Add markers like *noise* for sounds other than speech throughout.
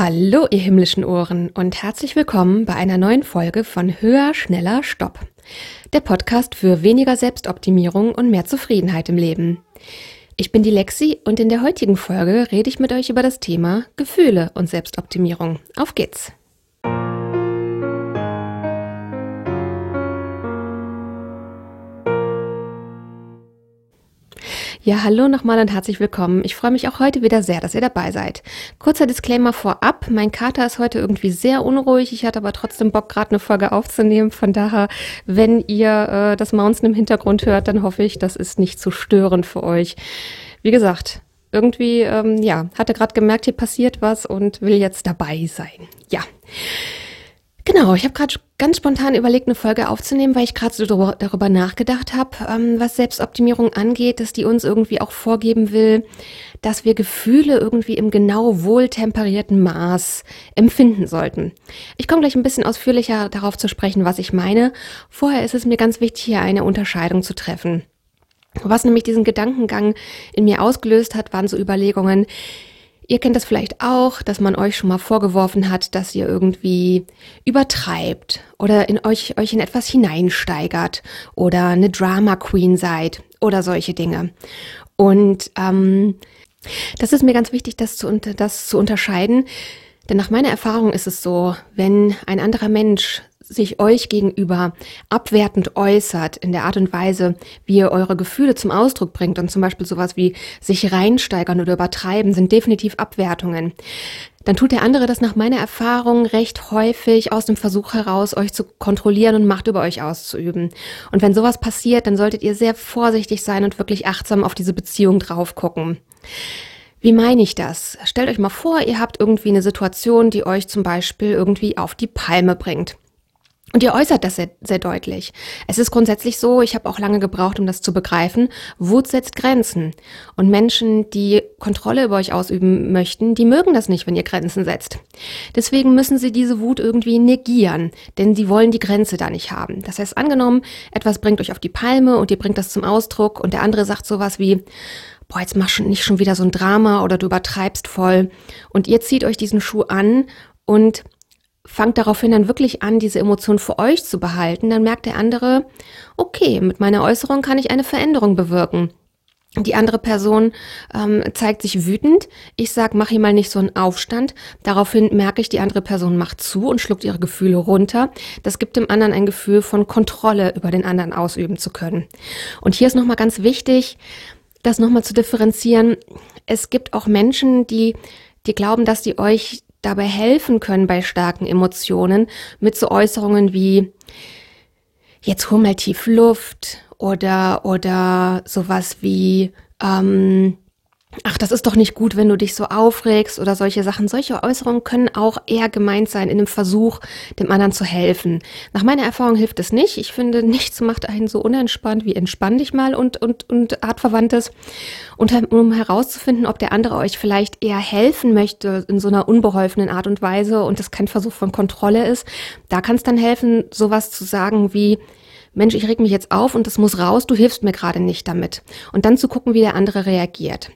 Hallo, ihr himmlischen Ohren und herzlich willkommen bei einer neuen Folge von Höher, Schneller, Stopp. Der Podcast für weniger Selbstoptimierung und mehr Zufriedenheit im Leben. Ich bin die Lexi und in der heutigen Folge rede ich mit euch über das Thema Gefühle und Selbstoptimierung. Auf geht's! Ja, hallo nochmal und herzlich willkommen. Ich freue mich auch heute wieder sehr, dass ihr dabei seid. Kurzer Disclaimer vorab. Mein Kater ist heute irgendwie sehr unruhig. Ich hatte aber trotzdem Bock, gerade eine Folge aufzunehmen. Von daher, wenn ihr äh, das Mountain im Hintergrund hört, dann hoffe ich, das ist nicht zu störend für euch. Wie gesagt, irgendwie, ähm, ja, hatte gerade gemerkt, hier passiert was und will jetzt dabei sein. Ja. Genau, ich habe gerade ganz spontan überlegt, eine Folge aufzunehmen, weil ich gerade so darüber, nachgedacht habe, ähm, was Selbstoptimierung angeht, dass die uns irgendwie auch vorgeben will, dass wir Gefühle irgendwie im genau wohltemperierten Maß empfinden sollten. Ich komme gleich ein bisschen ausführlicher darauf zu sprechen, was ich meine. Vorher ist es mir ganz wichtig, hier eine Unterscheidung zu treffen. Was nämlich diesen Gedankengang in mir ausgelöst hat, waren so Überlegungen, Ihr kennt das vielleicht auch, dass man euch schon mal vorgeworfen hat, dass ihr irgendwie übertreibt oder in euch, euch in etwas hineinsteigert oder eine Drama Queen seid oder solche Dinge. Und ähm, das ist mir ganz wichtig, das zu, das zu unterscheiden. Denn nach meiner Erfahrung ist es so, wenn ein anderer Mensch sich euch gegenüber abwertend äußert in der Art und Weise, wie ihr eure Gefühle zum Ausdruck bringt und zum Beispiel sowas wie sich reinsteigern oder übertreiben, sind definitiv Abwertungen. Dann tut der andere das nach meiner Erfahrung recht häufig aus dem Versuch heraus, euch zu kontrollieren und Macht über euch auszuüben. Und wenn sowas passiert, dann solltet ihr sehr vorsichtig sein und wirklich achtsam auf diese Beziehung drauf gucken. Wie meine ich das? Stellt euch mal vor, ihr habt irgendwie eine Situation, die euch zum Beispiel irgendwie auf die Palme bringt. Und ihr äußert das sehr, sehr deutlich. Es ist grundsätzlich so, ich habe auch lange gebraucht, um das zu begreifen, Wut setzt Grenzen. Und Menschen, die Kontrolle über euch ausüben möchten, die mögen das nicht, wenn ihr Grenzen setzt. Deswegen müssen sie diese Wut irgendwie negieren, denn sie wollen die Grenze da nicht haben. Das heißt, angenommen, etwas bringt euch auf die Palme und ihr bringt das zum Ausdruck und der andere sagt sowas wie, boah, jetzt mach schon nicht schon wieder so ein Drama oder du übertreibst voll. Und ihr zieht euch diesen Schuh an und fangt daraufhin dann wirklich an, diese Emotion für euch zu behalten, dann merkt der andere, okay, mit meiner Äußerung kann ich eine Veränderung bewirken. Die andere Person ähm, zeigt sich wütend. Ich sag, mach hier mal nicht so einen Aufstand. Daraufhin merke ich, die andere Person macht zu und schluckt ihre Gefühle runter. Das gibt dem anderen ein Gefühl von Kontrolle über den anderen ausüben zu können. Und hier ist nochmal ganz wichtig, das nochmal zu differenzieren. Es gibt auch Menschen, die, die glauben, dass die euch dabei helfen können bei starken Emotionen mit so Äußerungen wie jetzt hol mal tief Luft oder oder sowas wie ähm, ach, das ist doch nicht gut, wenn du dich so aufregst oder solche Sachen. Solche Äußerungen können auch eher gemeint sein in dem Versuch, dem anderen zu helfen. Nach meiner Erfahrung hilft es nicht. Ich finde, nichts macht einen so unentspannt wie entspann dich mal und, und, und artverwandtes. Und um herauszufinden, ob der andere euch vielleicht eher helfen möchte in so einer unbeholfenen Art und Weise und das kein Versuch von Kontrolle ist, da kann es dann helfen, sowas zu sagen wie, Mensch, ich reg mich jetzt auf und das muss raus, du hilfst mir gerade nicht damit. Und dann zu gucken, wie der andere reagiert.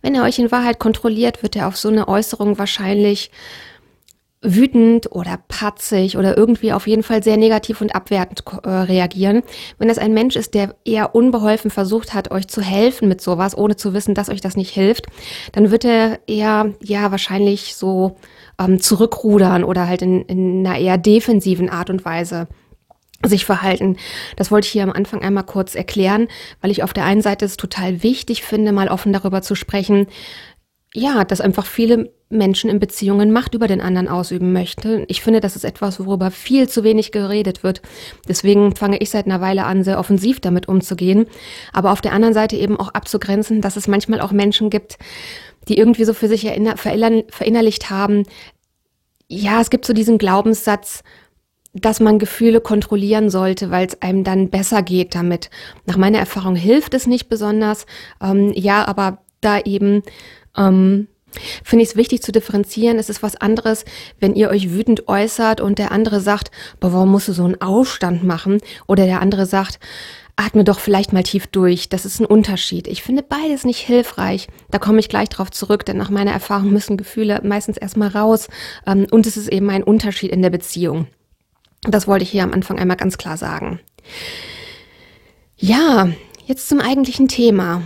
Wenn er euch in Wahrheit kontrolliert, wird er auf so eine Äußerung wahrscheinlich wütend oder patzig oder irgendwie auf jeden Fall sehr negativ und abwertend äh, reagieren. Wenn das ein Mensch ist, der eher unbeholfen versucht hat, euch zu helfen mit sowas, ohne zu wissen, dass euch das nicht hilft, dann wird er eher, ja, wahrscheinlich so ähm, zurückrudern oder halt in, in einer eher defensiven Art und Weise sich verhalten. Das wollte ich hier am Anfang einmal kurz erklären, weil ich auf der einen Seite es total wichtig finde, mal offen darüber zu sprechen, ja, dass einfach viele Menschen in Beziehungen Macht über den anderen ausüben möchten. Ich finde, das ist etwas, worüber viel zu wenig geredet wird. Deswegen fange ich seit einer Weile an, sehr offensiv damit umzugehen. Aber auf der anderen Seite eben auch abzugrenzen, dass es manchmal auch Menschen gibt, die irgendwie so für sich verinnerlicht haben, ja, es gibt so diesen Glaubenssatz, dass man Gefühle kontrollieren sollte, weil es einem dann besser geht damit. Nach meiner Erfahrung hilft es nicht besonders. Ähm, ja, aber da eben ähm, finde ich es wichtig zu differenzieren. Es ist was anderes, wenn ihr euch wütend äußert und der andere sagt, boah, warum musst du so einen Aufstand machen? Oder der andere sagt, atme doch vielleicht mal tief durch. Das ist ein Unterschied. Ich finde beides nicht hilfreich. Da komme ich gleich drauf zurück, denn nach meiner Erfahrung müssen Gefühle meistens erstmal raus. Ähm, und es ist eben ein Unterschied in der Beziehung. Das wollte ich hier am Anfang einmal ganz klar sagen. Ja, jetzt zum eigentlichen Thema.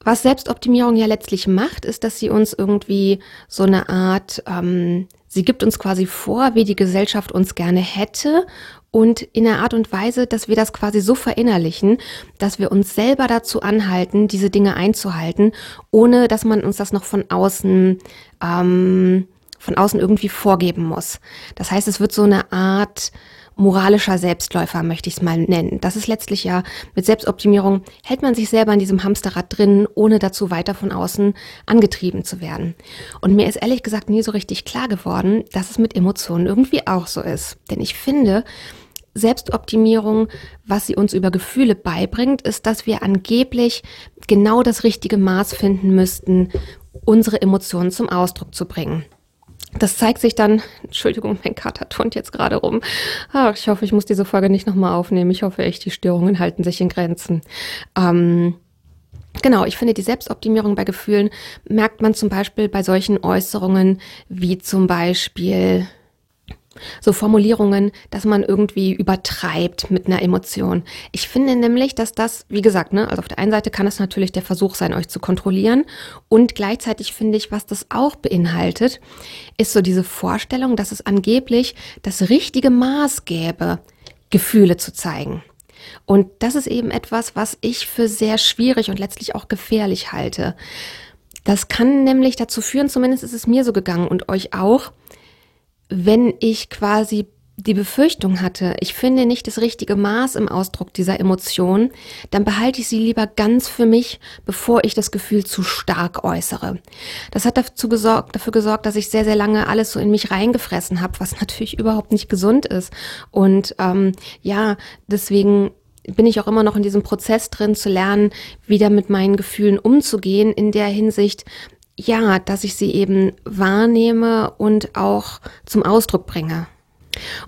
Was Selbstoptimierung ja letztlich macht, ist, dass sie uns irgendwie so eine Art, ähm, sie gibt uns quasi vor, wie die Gesellschaft uns gerne hätte und in der Art und Weise, dass wir das quasi so verinnerlichen, dass wir uns selber dazu anhalten, diese Dinge einzuhalten, ohne dass man uns das noch von außen ähm, von außen irgendwie vorgeben muss. Das heißt, es wird so eine Art moralischer Selbstläufer, möchte ich es mal nennen. Das ist letztlich ja mit Selbstoptimierung, hält man sich selber in diesem Hamsterrad drin, ohne dazu weiter von außen angetrieben zu werden. Und mir ist ehrlich gesagt nie so richtig klar geworden, dass es mit Emotionen irgendwie auch so ist. Denn ich finde, Selbstoptimierung, was sie uns über Gefühle beibringt, ist, dass wir angeblich genau das richtige Maß finden müssten, unsere Emotionen zum Ausdruck zu bringen. Das zeigt sich dann, Entschuldigung, mein Kater turnt jetzt gerade rum. Ach, ich hoffe, ich muss diese Folge nicht nochmal aufnehmen. Ich hoffe echt, die Störungen halten sich in Grenzen. Ähm, genau, ich finde, die Selbstoptimierung bei Gefühlen merkt man zum Beispiel bei solchen Äußerungen wie zum Beispiel, so Formulierungen, dass man irgendwie übertreibt mit einer Emotion. Ich finde nämlich, dass das, wie gesagt, ne, also auf der einen Seite kann es natürlich der Versuch sein, euch zu kontrollieren. Und gleichzeitig finde ich, was das auch beinhaltet, ist so diese Vorstellung, dass es angeblich das richtige Maß gäbe, Gefühle zu zeigen. Und das ist eben etwas, was ich für sehr schwierig und letztlich auch gefährlich halte. Das kann nämlich dazu führen, zumindest ist es mir so gegangen und euch auch, wenn ich quasi die Befürchtung hatte, ich finde nicht das richtige Maß im Ausdruck dieser Emotion, dann behalte ich sie lieber ganz für mich, bevor ich das Gefühl zu stark äußere. Das hat dazu gesorgt, dafür gesorgt, dass ich sehr, sehr lange alles so in mich reingefressen habe, was *laughs* natürlich überhaupt nicht gesund ist. Und ähm, ja, deswegen bin ich auch immer noch in diesem Prozess drin zu lernen, wieder mit meinen Gefühlen umzugehen, in der Hinsicht, ja, dass ich sie eben wahrnehme und auch zum Ausdruck bringe.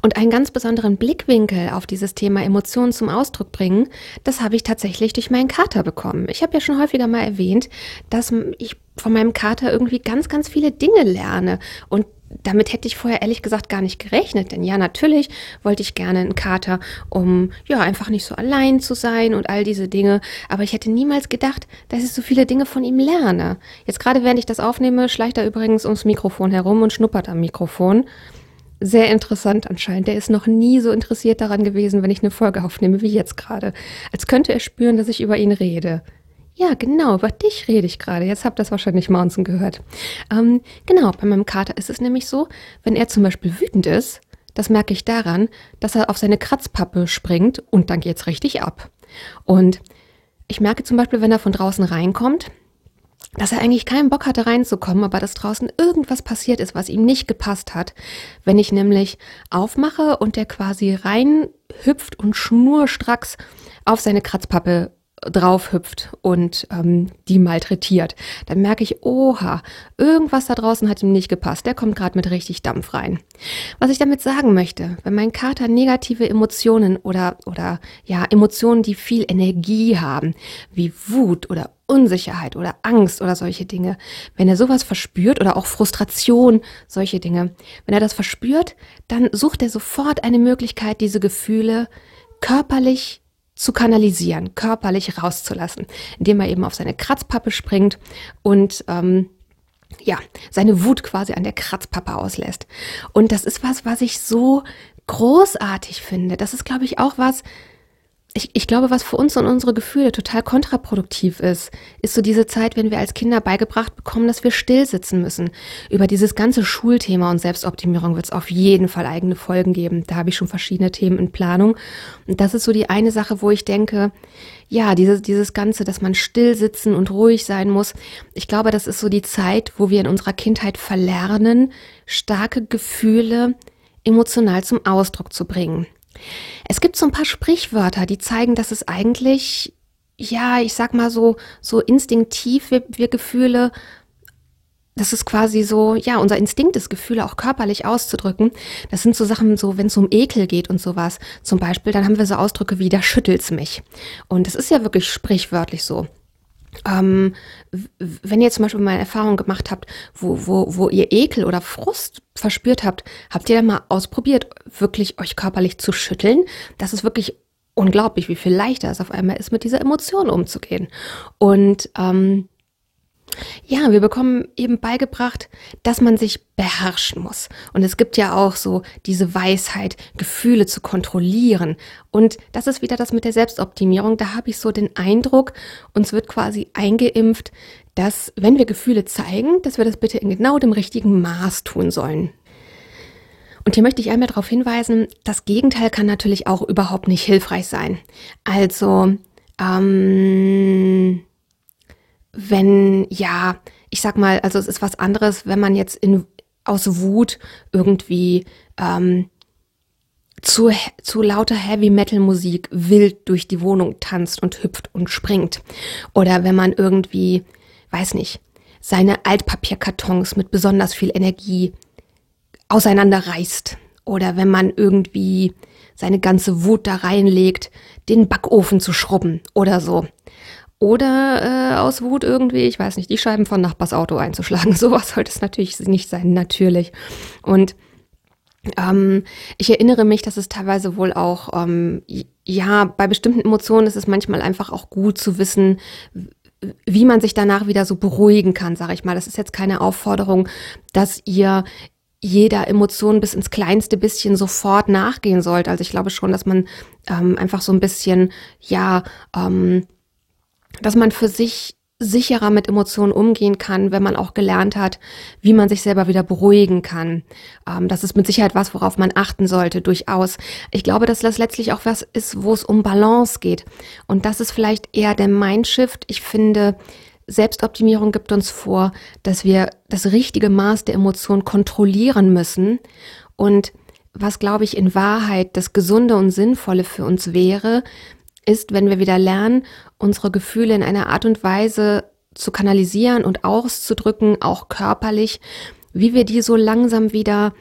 Und einen ganz besonderen Blickwinkel auf dieses Thema Emotionen zum Ausdruck bringen, das habe ich tatsächlich durch meinen Kater bekommen. Ich habe ja schon häufiger mal erwähnt, dass ich von meinem Kater irgendwie ganz, ganz viele Dinge lerne und damit hätte ich vorher ehrlich gesagt gar nicht gerechnet, denn ja, natürlich wollte ich gerne einen Kater, um ja einfach nicht so allein zu sein und all diese Dinge. Aber ich hätte niemals gedacht, dass ich so viele Dinge von ihm lerne. Jetzt gerade während ich das aufnehme, schleicht er übrigens ums Mikrofon herum und schnuppert am Mikrofon. Sehr interessant anscheinend. Der ist noch nie so interessiert daran gewesen, wenn ich eine Folge aufnehme wie jetzt gerade. Als könnte er spüren, dass ich über ihn rede. Ja, genau, über dich rede ich gerade. Jetzt habt ihr das wahrscheinlich Mountain gehört. Ähm, genau, bei meinem Kater ist es nämlich so, wenn er zum Beispiel wütend ist, das merke ich daran, dass er auf seine Kratzpappe springt und dann geht's richtig ab. Und ich merke zum Beispiel, wenn er von draußen reinkommt, dass er eigentlich keinen Bock hatte reinzukommen, aber dass draußen irgendwas passiert ist, was ihm nicht gepasst hat. Wenn ich nämlich aufmache und der quasi reinhüpft und schnurstracks auf seine Kratzpappe drauf hüpft und ähm, die malträtiert, dann merke ich, oha, irgendwas da draußen hat ihm nicht gepasst. Der kommt gerade mit richtig Dampf rein. Was ich damit sagen möchte, wenn mein Kater negative Emotionen oder oder ja Emotionen, die viel Energie haben, wie Wut oder Unsicherheit oder Angst oder solche Dinge, wenn er sowas verspürt oder auch Frustration, solche Dinge, wenn er das verspürt, dann sucht er sofort eine Möglichkeit, diese Gefühle körperlich zu kanalisieren, körperlich rauszulassen, indem er eben auf seine Kratzpappe springt und ähm, ja, seine Wut quasi an der Kratzpappe auslässt. Und das ist was, was ich so großartig finde. Das ist, glaube ich, auch was, ich, ich glaube, was für uns und unsere Gefühle total kontraproduktiv ist, ist so diese Zeit, wenn wir als Kinder beigebracht bekommen, dass wir still sitzen müssen. Über dieses ganze Schulthema und Selbstoptimierung wird es auf jeden Fall eigene Folgen geben. Da habe ich schon verschiedene Themen in Planung. Und das ist so die eine Sache, wo ich denke, ja, dieses, dieses Ganze, dass man still sitzen und ruhig sein muss. Ich glaube, das ist so die Zeit, wo wir in unserer Kindheit verlernen, starke Gefühle emotional zum Ausdruck zu bringen. Es gibt so ein paar Sprichwörter, die zeigen, dass es eigentlich, ja, ich sag mal so, so instinktiv wir, wir Gefühle das ist quasi so, ja, unser Instinkt ist, Gefühle auch körperlich auszudrücken. Das sind so Sachen, so wenn es um Ekel geht und sowas. Zum Beispiel, dann haben wir so Ausdrücke wie, da schüttelt's mich. Und das ist ja wirklich sprichwörtlich so. Ähm, wenn ihr zum Beispiel mal eine Erfahrung gemacht habt, wo, wo, wo ihr Ekel oder Frust verspürt habt, habt ihr dann mal ausprobiert, wirklich euch körperlich zu schütteln? Das ist wirklich unglaublich, wie viel leichter es auf einmal ist, mit dieser Emotion umzugehen. Und ähm, ja, wir bekommen eben beigebracht, dass man sich beherrschen muss. Und es gibt ja auch so diese Weisheit, Gefühle zu kontrollieren. Und das ist wieder das mit der Selbstoptimierung. Da habe ich so den Eindruck, uns wird quasi eingeimpft, dass wenn wir Gefühle zeigen, dass wir das bitte in genau dem richtigen Maß tun sollen. Und hier möchte ich einmal darauf hinweisen, das Gegenteil kann natürlich auch überhaupt nicht hilfreich sein. Also, ähm, wenn, ja, ich sag mal, also es ist was anderes, wenn man jetzt in, aus Wut irgendwie ähm, zu, zu lauter Heavy Metal Musik wild durch die Wohnung tanzt und hüpft und springt. Oder wenn man irgendwie, weiß nicht, seine Altpapierkartons mit besonders viel Energie auseinanderreißt. Oder wenn man irgendwie seine ganze Wut da reinlegt, den Backofen zu schrubben oder so. Oder äh, aus Wut irgendwie, ich weiß nicht, die Scheiben von Nachbars Auto einzuschlagen. *laughs* Sowas sollte es natürlich nicht sein, natürlich. Und ähm, ich erinnere mich, dass es teilweise wohl auch, ähm, ja, bei bestimmten Emotionen ist es manchmal einfach auch gut zu wissen, wie man sich danach wieder so beruhigen kann, sage ich mal. Das ist jetzt keine Aufforderung, dass ihr jeder Emotion bis ins kleinste bisschen sofort nachgehen sollt. Also ich glaube schon, dass man ähm, einfach so ein bisschen, ja, ähm, dass man für sich sicherer mit Emotionen umgehen kann, wenn man auch gelernt hat, wie man sich selber wieder beruhigen kann. Ähm, das ist mit Sicherheit was, worauf man achten sollte, durchaus. Ich glaube, dass das letztlich auch was ist, wo es um Balance geht. Und das ist vielleicht eher der Mindshift. Ich finde, Selbstoptimierung gibt uns vor, dass wir das richtige Maß der Emotion kontrollieren müssen. Und was, glaube ich, in Wahrheit das Gesunde und Sinnvolle für uns wäre, ist, wenn wir wieder lernen, unsere Gefühle in einer Art und Weise zu kanalisieren und auszudrücken, auch körperlich, wie wir die so langsam wieder,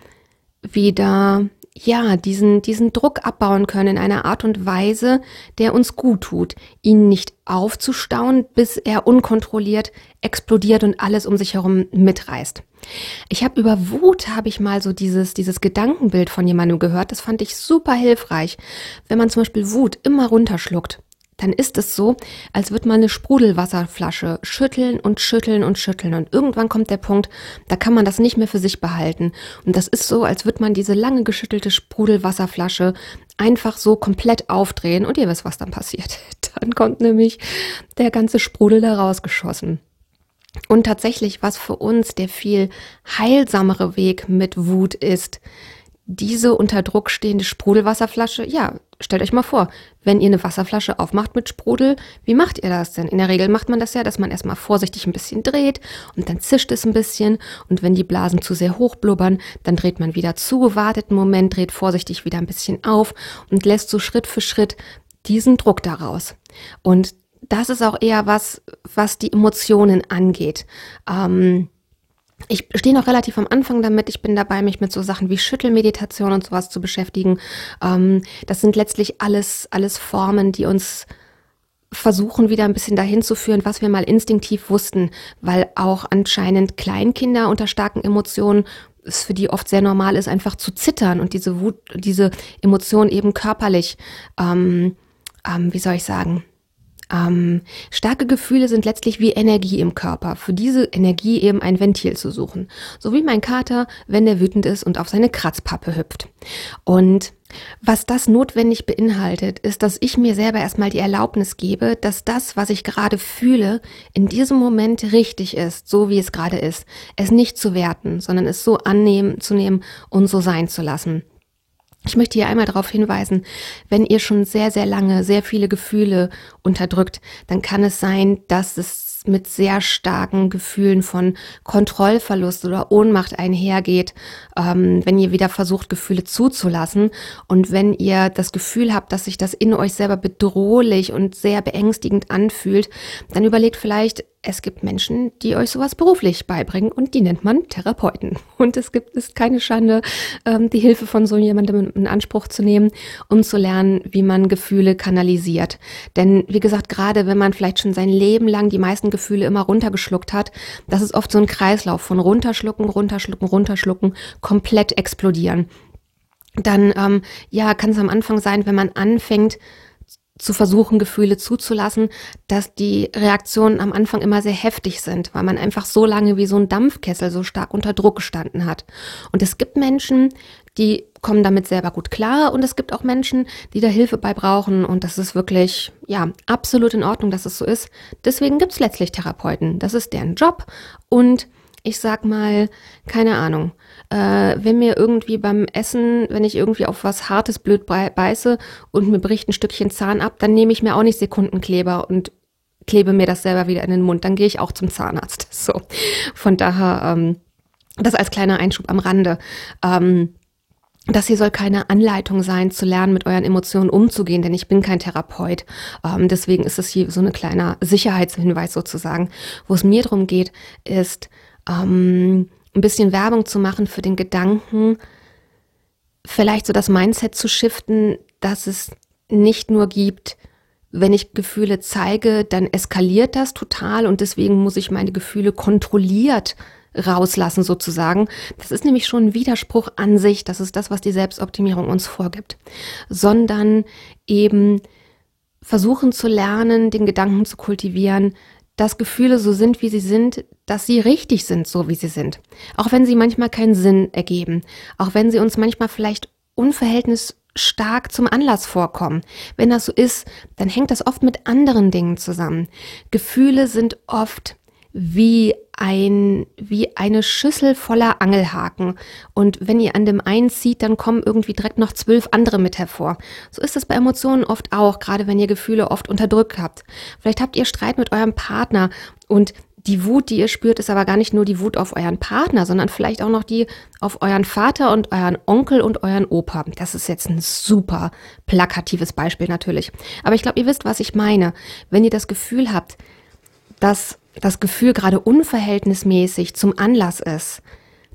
wieder, ja, diesen, diesen Druck abbauen können in einer Art und Weise, der uns gut tut, ihn nicht aufzustauen, bis er unkontrolliert explodiert und alles um sich herum mitreißt. Ich habe über Wut habe ich mal so dieses dieses Gedankenbild von jemandem gehört. Das fand ich super hilfreich. Wenn man zum Beispiel Wut immer runterschluckt, dann ist es so, als würde man eine Sprudelwasserflasche schütteln und schütteln und schütteln. Und irgendwann kommt der Punkt, da kann man das nicht mehr für sich behalten. Und das ist so, als würde man diese lange geschüttelte Sprudelwasserflasche einfach so komplett aufdrehen. Und ihr wisst, was dann passiert. *laughs* Dann kommt nämlich der ganze Sprudel da rausgeschossen. Und tatsächlich, was für uns der viel heilsamere Weg mit Wut ist, diese unter Druck stehende Sprudelwasserflasche, ja, stellt euch mal vor, wenn ihr eine Wasserflasche aufmacht mit Sprudel, wie macht ihr das denn? In der Regel macht man das ja, dass man erstmal vorsichtig ein bisschen dreht und dann zischt es ein bisschen und wenn die Blasen zu sehr hoch blubbern, dann dreht man wieder zu, wartet einen Moment, dreht vorsichtig wieder ein bisschen auf und lässt so Schritt für Schritt diesen Druck daraus. Und das ist auch eher was, was die Emotionen angeht. Ähm, ich stehe noch relativ am Anfang damit. Ich bin dabei, mich mit so Sachen wie Schüttelmeditation und sowas zu beschäftigen. Ähm, das sind letztlich alles, alles Formen, die uns versuchen wieder ein bisschen dahin zu führen, was wir mal instinktiv wussten, weil auch anscheinend Kleinkinder unter starken Emotionen es für die oft sehr normal ist, einfach zu zittern und diese Wut, diese Emotion eben körperlich, ähm, ähm, wie soll ich sagen, ähm, starke Gefühle sind letztlich wie Energie im Körper. Für diese Energie eben ein Ventil zu suchen. So wie mein Kater, wenn er wütend ist und auf seine Kratzpappe hüpft. Und was das notwendig beinhaltet, ist, dass ich mir selber erstmal die Erlaubnis gebe, dass das, was ich gerade fühle, in diesem Moment richtig ist, so wie es gerade ist. Es nicht zu werten, sondern es so annehmen, zu nehmen und so sein zu lassen. Ich möchte hier einmal darauf hinweisen, wenn ihr schon sehr, sehr lange sehr viele Gefühle unterdrückt, dann kann es sein, dass es mit sehr starken Gefühlen von Kontrollverlust oder Ohnmacht einhergeht, ähm, wenn ihr wieder versucht, Gefühle zuzulassen. Und wenn ihr das Gefühl habt, dass sich das in euch selber bedrohlich und sehr beängstigend anfühlt, dann überlegt vielleicht es gibt Menschen, die euch sowas beruflich beibringen und die nennt man Therapeuten. Und es gibt ist keine Schande, ähm, die Hilfe von so jemandem in Anspruch zu nehmen, um zu lernen, wie man Gefühle kanalisiert. Denn wie gesagt, gerade wenn man vielleicht schon sein Leben lang die meisten Gefühle immer runtergeschluckt hat, das ist oft so ein Kreislauf von runterschlucken, runterschlucken, runterschlucken, komplett explodieren. Dann ähm, ja, kann es am Anfang sein, wenn man anfängt, zu versuchen, Gefühle zuzulassen, dass die Reaktionen am Anfang immer sehr heftig sind, weil man einfach so lange wie so ein Dampfkessel so stark unter Druck gestanden hat. Und es gibt Menschen, die kommen damit selber gut klar und es gibt auch Menschen, die da Hilfe bei brauchen und das ist wirklich, ja, absolut in Ordnung, dass es so ist. Deswegen gibt es letztlich Therapeuten. Das ist deren Job und ich sag mal, keine Ahnung, äh, wenn mir irgendwie beim Essen, wenn ich irgendwie auf was Hartes blöd beiße und mir bricht ein Stückchen Zahn ab, dann nehme ich mir auch nicht Sekundenkleber und klebe mir das selber wieder in den Mund. Dann gehe ich auch zum Zahnarzt. *laughs* So, von daher, ähm, das als kleiner Einschub am Rande. Ähm, das hier soll keine Anleitung sein, zu lernen, mit euren Emotionen umzugehen, denn ich bin kein Therapeut. Ähm, deswegen ist es hier so eine kleiner Sicherheitshinweis sozusagen. Wo es mir darum geht, ist, ähm, ein bisschen Werbung zu machen für den Gedanken, vielleicht so das Mindset zu shiften, dass es nicht nur gibt, wenn ich Gefühle zeige, dann eskaliert das total und deswegen muss ich meine Gefühle kontrolliert rauslassen sozusagen. Das ist nämlich schon ein Widerspruch an sich, das ist das, was die Selbstoptimierung uns vorgibt, sondern eben versuchen zu lernen, den Gedanken zu kultivieren, dass Gefühle so sind, wie sie sind, dass sie richtig sind, so wie sie sind. Auch wenn sie manchmal keinen Sinn ergeben. Auch wenn sie uns manchmal vielleicht unverhältnisstark zum Anlass vorkommen. Wenn das so ist, dann hängt das oft mit anderen Dingen zusammen. Gefühle sind oft wie ein, wie eine Schüssel voller Angelhaken. Und wenn ihr an dem einen zieht, dann kommen irgendwie direkt noch zwölf andere mit hervor. So ist es bei Emotionen oft auch, gerade wenn ihr Gefühle oft unterdrückt habt. Vielleicht habt ihr Streit mit eurem Partner und die Wut, die ihr spürt, ist aber gar nicht nur die Wut auf euren Partner, sondern vielleicht auch noch die auf euren Vater und euren Onkel und euren Opa. Das ist jetzt ein super plakatives Beispiel natürlich. Aber ich glaube, ihr wisst, was ich meine. Wenn ihr das Gefühl habt, dass das Gefühl gerade unverhältnismäßig zum Anlass ist,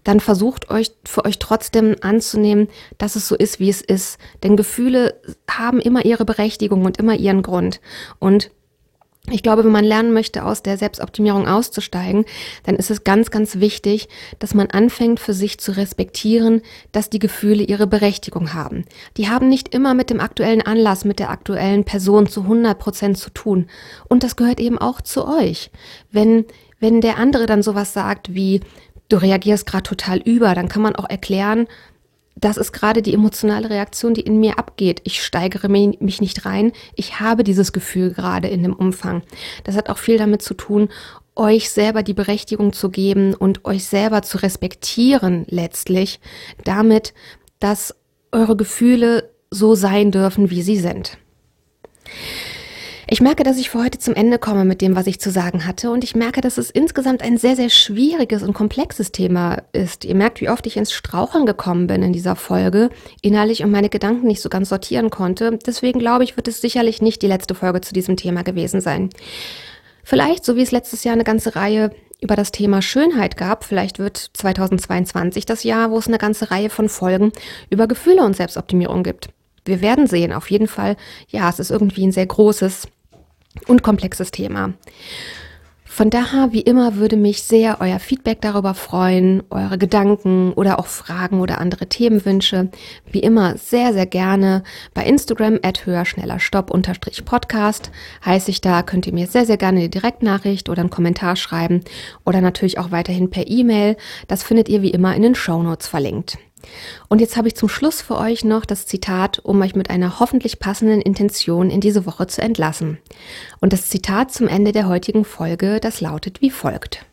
dann versucht euch für euch trotzdem anzunehmen, dass es so ist, wie es ist. Denn Gefühle haben immer ihre Berechtigung und immer ihren Grund. Und ich glaube, wenn man lernen möchte, aus der Selbstoptimierung auszusteigen, dann ist es ganz, ganz wichtig, dass man anfängt, für sich zu respektieren, dass die Gefühle ihre Berechtigung haben. Die haben nicht immer mit dem aktuellen Anlass, mit der aktuellen Person zu 100 Prozent zu tun. Und das gehört eben auch zu euch. Wenn, wenn der andere dann sowas sagt wie, du reagierst gerade total über, dann kann man auch erklären, das ist gerade die emotionale Reaktion, die in mir abgeht. Ich steigere mich nicht rein. Ich habe dieses Gefühl gerade in dem Umfang. Das hat auch viel damit zu tun, euch selber die Berechtigung zu geben und euch selber zu respektieren letztlich, damit, dass eure Gefühle so sein dürfen, wie sie sind. Ich merke, dass ich für heute zum Ende komme mit dem, was ich zu sagen hatte. Und ich merke, dass es insgesamt ein sehr, sehr schwieriges und komplexes Thema ist. Ihr merkt, wie oft ich ins Straucheln gekommen bin in dieser Folge, innerlich und meine Gedanken nicht so ganz sortieren konnte. Deswegen glaube ich, wird es sicherlich nicht die letzte Folge zu diesem Thema gewesen sein. Vielleicht, so wie es letztes Jahr eine ganze Reihe über das Thema Schönheit gab, vielleicht wird 2022 das Jahr, wo es eine ganze Reihe von Folgen über Gefühle und Selbstoptimierung gibt. Wir werden sehen, auf jeden Fall, ja, es ist irgendwie ein sehr großes und komplexes Thema. Von daher, wie immer, würde mich sehr euer Feedback darüber freuen, eure Gedanken oder auch Fragen oder andere Themenwünsche. Wie immer, sehr, sehr gerne bei Instagram at höher, schneller, stopp, unterstrich Podcast. Heiße ich da, könnt ihr mir sehr, sehr gerne eine Direktnachricht oder einen Kommentar schreiben oder natürlich auch weiterhin per E-Mail. Das findet ihr wie immer in den Show Notes verlinkt. Und jetzt habe ich zum Schluss für euch noch das Zitat, um euch mit einer hoffentlich passenden Intention in diese Woche zu entlassen. Und das Zitat zum Ende der heutigen Folge, das lautet wie folgt.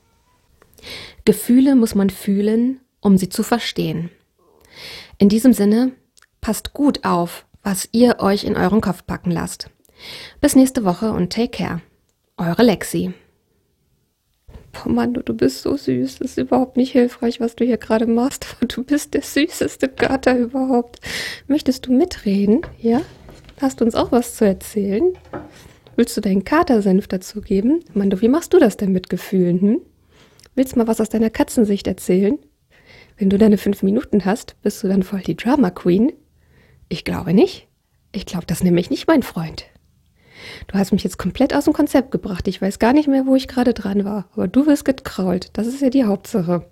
Gefühle muss man fühlen, um sie zu verstehen. In diesem Sinne, passt gut auf, was ihr euch in euren Kopf packen lasst. Bis nächste Woche und take care. Eure Lexi. Oh Mann, du, bist so süß. Das ist überhaupt nicht hilfreich, was du hier gerade machst. *laughs* Du bist der süßeste Gatter überhaupt. Möchtest du mitreden? Ja? Hast du uns auch was zu erzählen? Willst du deinen Katersenf dazugeben? Mando, wie machst du das denn mit Gefühlen? Hm? Willst du mal was aus deiner Katzensicht erzählen? Wenn du deine fünf Minuten hast, bist du dann voll die Drama Queen? Ich glaube nicht. Ich glaube, das nehme ich nicht, mein Freund. Du hast mich jetzt komplett aus dem Konzept gebracht. Ich weiß gar nicht mehr, wo ich gerade dran war. Aber du wirst gekrault. Das ist ja die Hauptsache.